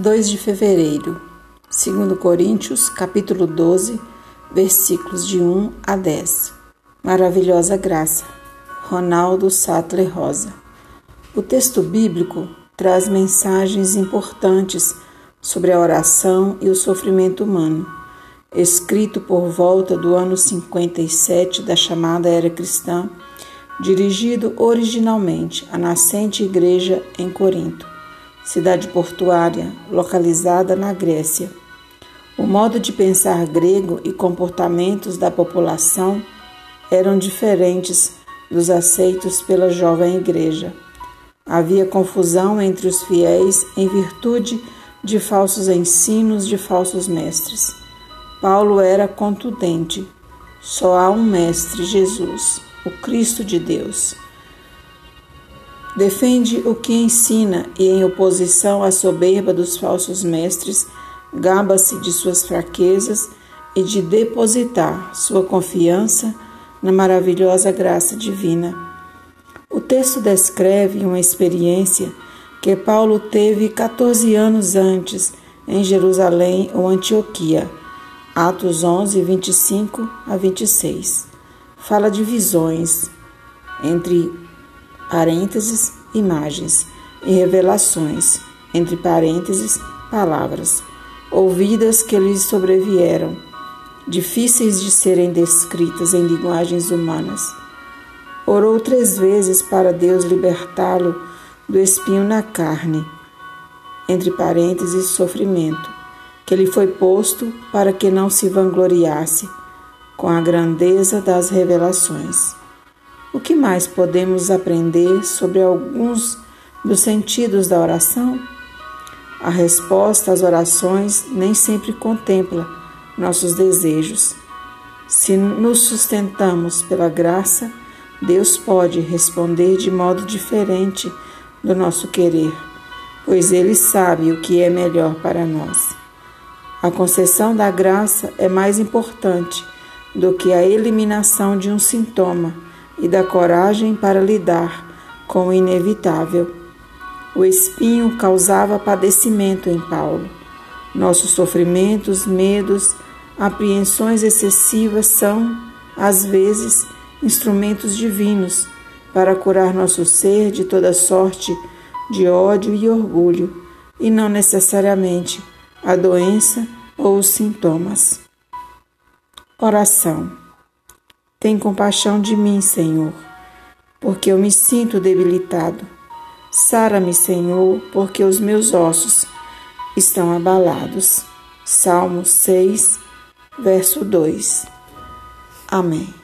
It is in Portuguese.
2 de fevereiro, 2 Coríntios, capítulo 12, versículos de 1 a 10. Maravilhosa graça. Ronaldo Sattler Rosa. O texto bíblico traz mensagens importantes sobre a oração e o sofrimento humano. Escrito por volta do ano 57 da chamada era cristã, dirigido originalmente à nascente igreja em Corinto cidade portuária localizada na Grécia. O modo de pensar grego e comportamentos da população eram diferentes dos aceitos pela jovem igreja. Havia confusão entre os fiéis em virtude de falsos ensinos de falsos mestres. Paulo era contundente. Só há um mestre, Jesus, o Cristo de Deus. Defende o que ensina e, em oposição à soberba dos falsos mestres, gaba-se de suas fraquezas e de depositar sua confiança na maravilhosa graça divina. O texto descreve uma experiência que Paulo teve 14 anos antes em Jerusalém ou Antioquia. Atos 11, 25 a 26. Fala de visões, entre parênteses, imagens, e revelações, entre parênteses, palavras, ouvidas que lhes sobrevieram, difíceis de serem descritas em linguagens humanas. Orou três vezes para Deus libertá-lo do espinho na carne, entre parênteses, sofrimento, que lhe foi posto para que não se vangloriasse com a grandeza das revelações. O que mais podemos aprender sobre alguns dos sentidos da oração? A resposta às orações nem sempre contempla nossos desejos. Se nos sustentamos pela graça, Deus pode responder de modo diferente do nosso querer, pois Ele sabe o que é melhor para nós. A concessão da graça é mais importante do que a eliminação de um sintoma e da coragem para lidar com o inevitável. O espinho causava padecimento em Paulo. Nossos sofrimentos, medos, apreensões excessivas são, às vezes, instrumentos divinos para curar nosso ser de toda sorte de ódio e orgulho, e não necessariamente a doença ou os sintomas. Oração. Tem compaixão de mim, Senhor, porque eu me sinto debilitado. Sara-me, Senhor, porque os meus ossos estão abalados. Salmo 6, verso 2. Amém.